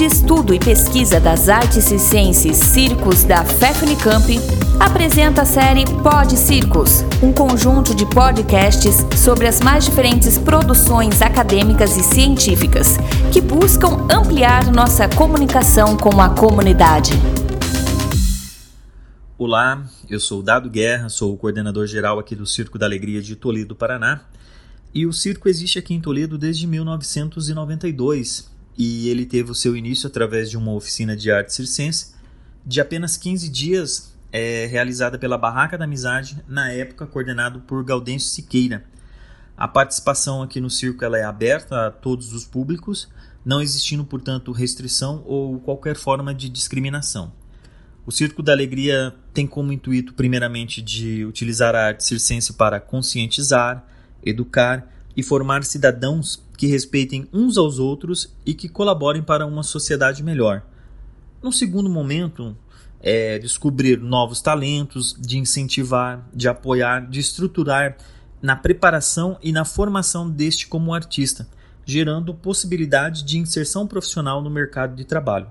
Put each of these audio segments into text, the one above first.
de Estudo e Pesquisa das Artes Circenses Circos da FEFNICAMP apresenta a série Pod Circos, um conjunto de podcasts sobre as mais diferentes produções acadêmicas e científicas que buscam ampliar nossa comunicação com a comunidade. Olá, eu sou Dado Guerra, sou o coordenador geral aqui do Circo da Alegria de Toledo, Paraná. E o circo existe aqui em Toledo desde 1992 e ele teve o seu início através de uma oficina de arte circense de apenas 15 dias, é, realizada pela Barraca da Amizade, na época coordenado por Gaudêncio Siqueira. A participação aqui no circo ela é aberta a todos os públicos, não existindo, portanto, restrição ou qualquer forma de discriminação. O Circo da Alegria tem como intuito, primeiramente, de utilizar a arte circense para conscientizar, educar e formar cidadãos que respeitem uns aos outros e que colaborem para uma sociedade melhor. No segundo momento, é descobrir novos talentos, de incentivar, de apoiar, de estruturar na preparação e na formação deste como artista, gerando possibilidade de inserção profissional no mercado de trabalho.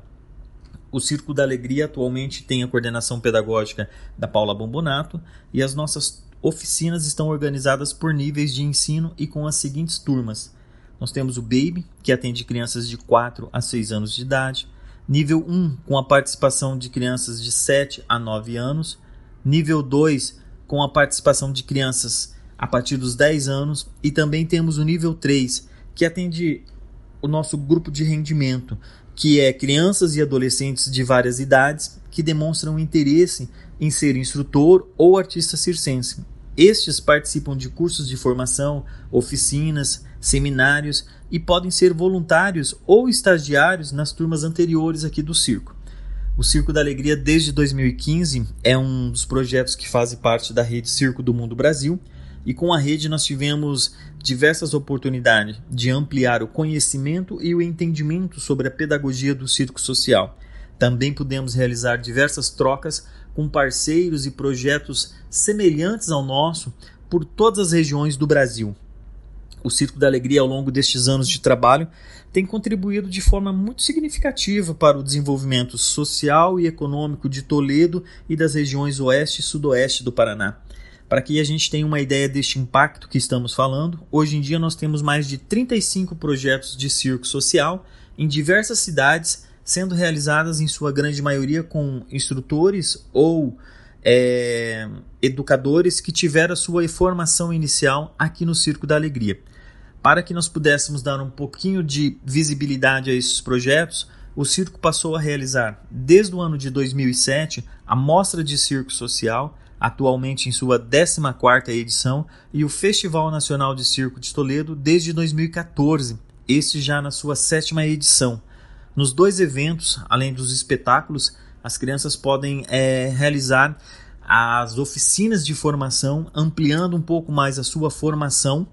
O Circo da Alegria atualmente tem a coordenação pedagógica da Paula Bombonato e as nossas oficinas estão organizadas por níveis de ensino e com as seguintes turmas. Nós temos o Baby, que atende crianças de 4 a 6 anos de idade. Nível 1, com a participação de crianças de 7 a 9 anos. Nível 2, com a participação de crianças a partir dos 10 anos. E também temos o nível 3, que atende o nosso grupo de rendimento, que é crianças e adolescentes de várias idades que demonstram interesse em ser instrutor ou artista circense. Estes participam de cursos de formação, oficinas, seminários e podem ser voluntários ou estagiários nas turmas anteriores aqui do circo. O Circo da Alegria, desde 2015, é um dos projetos que fazem parte da rede Circo do Mundo Brasil, e com a rede nós tivemos diversas oportunidades de ampliar o conhecimento e o entendimento sobre a pedagogia do circo social. Também pudemos realizar diversas trocas com parceiros e projetos semelhantes ao nosso por todas as regiões do Brasil. O Circo da Alegria, ao longo destes anos de trabalho, tem contribuído de forma muito significativa para o desenvolvimento social e econômico de Toledo e das regiões oeste e sudoeste do Paraná. Para que a gente tenha uma ideia deste impacto que estamos falando, hoje em dia nós temos mais de 35 projetos de circo social em diversas cidades sendo realizadas em sua grande maioria com instrutores ou é, educadores que tiveram a sua formação inicial aqui no Circo da Alegria. Para que nós pudéssemos dar um pouquinho de visibilidade a esses projetos, o circo passou a realizar, desde o ano de 2007, a Mostra de Circo Social, atualmente em sua 14ª edição, e o Festival Nacional de Circo de Toledo desde 2014, este já na sua sétima edição. Nos dois eventos, além dos espetáculos, as crianças podem é, realizar as oficinas de formação, ampliando um pouco mais a sua formação.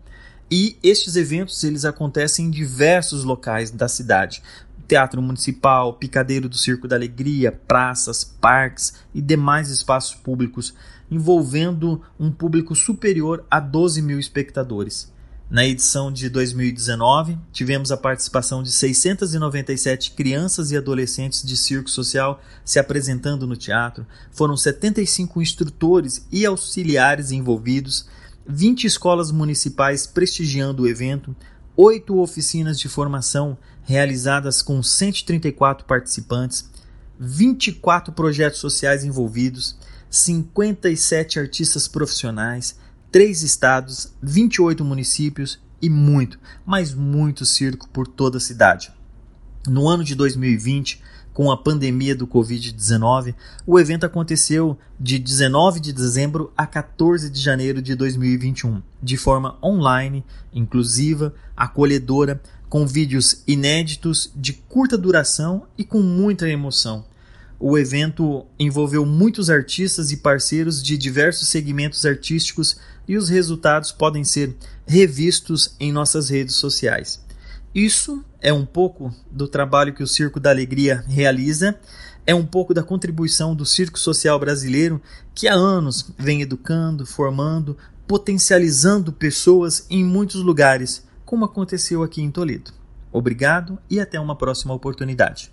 E estes eventos eles acontecem em diversos locais da cidade. Teatro Municipal, Picadeiro do Circo da Alegria, praças, parques e demais espaços públicos, envolvendo um público superior a 12 mil espectadores. Na edição de 2019, tivemos a participação de 697 crianças e adolescentes de circo social se apresentando no teatro. Foram 75 instrutores e auxiliares envolvidos, 20 escolas municipais prestigiando o evento, 8 oficinas de formação realizadas com 134 participantes, 24 projetos sociais envolvidos, 57 artistas profissionais, três estados, 28 municípios e muito, mas muito circo por toda a cidade. No ano de 2020, com a pandemia do Covid-19, o evento aconteceu de 19 de dezembro a 14 de janeiro de 2021, de forma online, inclusiva, acolhedora, com vídeos inéditos, de curta duração e com muita emoção. O evento envolveu muitos artistas e parceiros de diversos segmentos artísticos e os resultados podem ser revistos em nossas redes sociais. Isso é um pouco do trabalho que o Circo da Alegria realiza, é um pouco da contribuição do circo social brasileiro que há anos vem educando, formando, potencializando pessoas em muitos lugares, como aconteceu aqui em Toledo. Obrigado e até uma próxima oportunidade.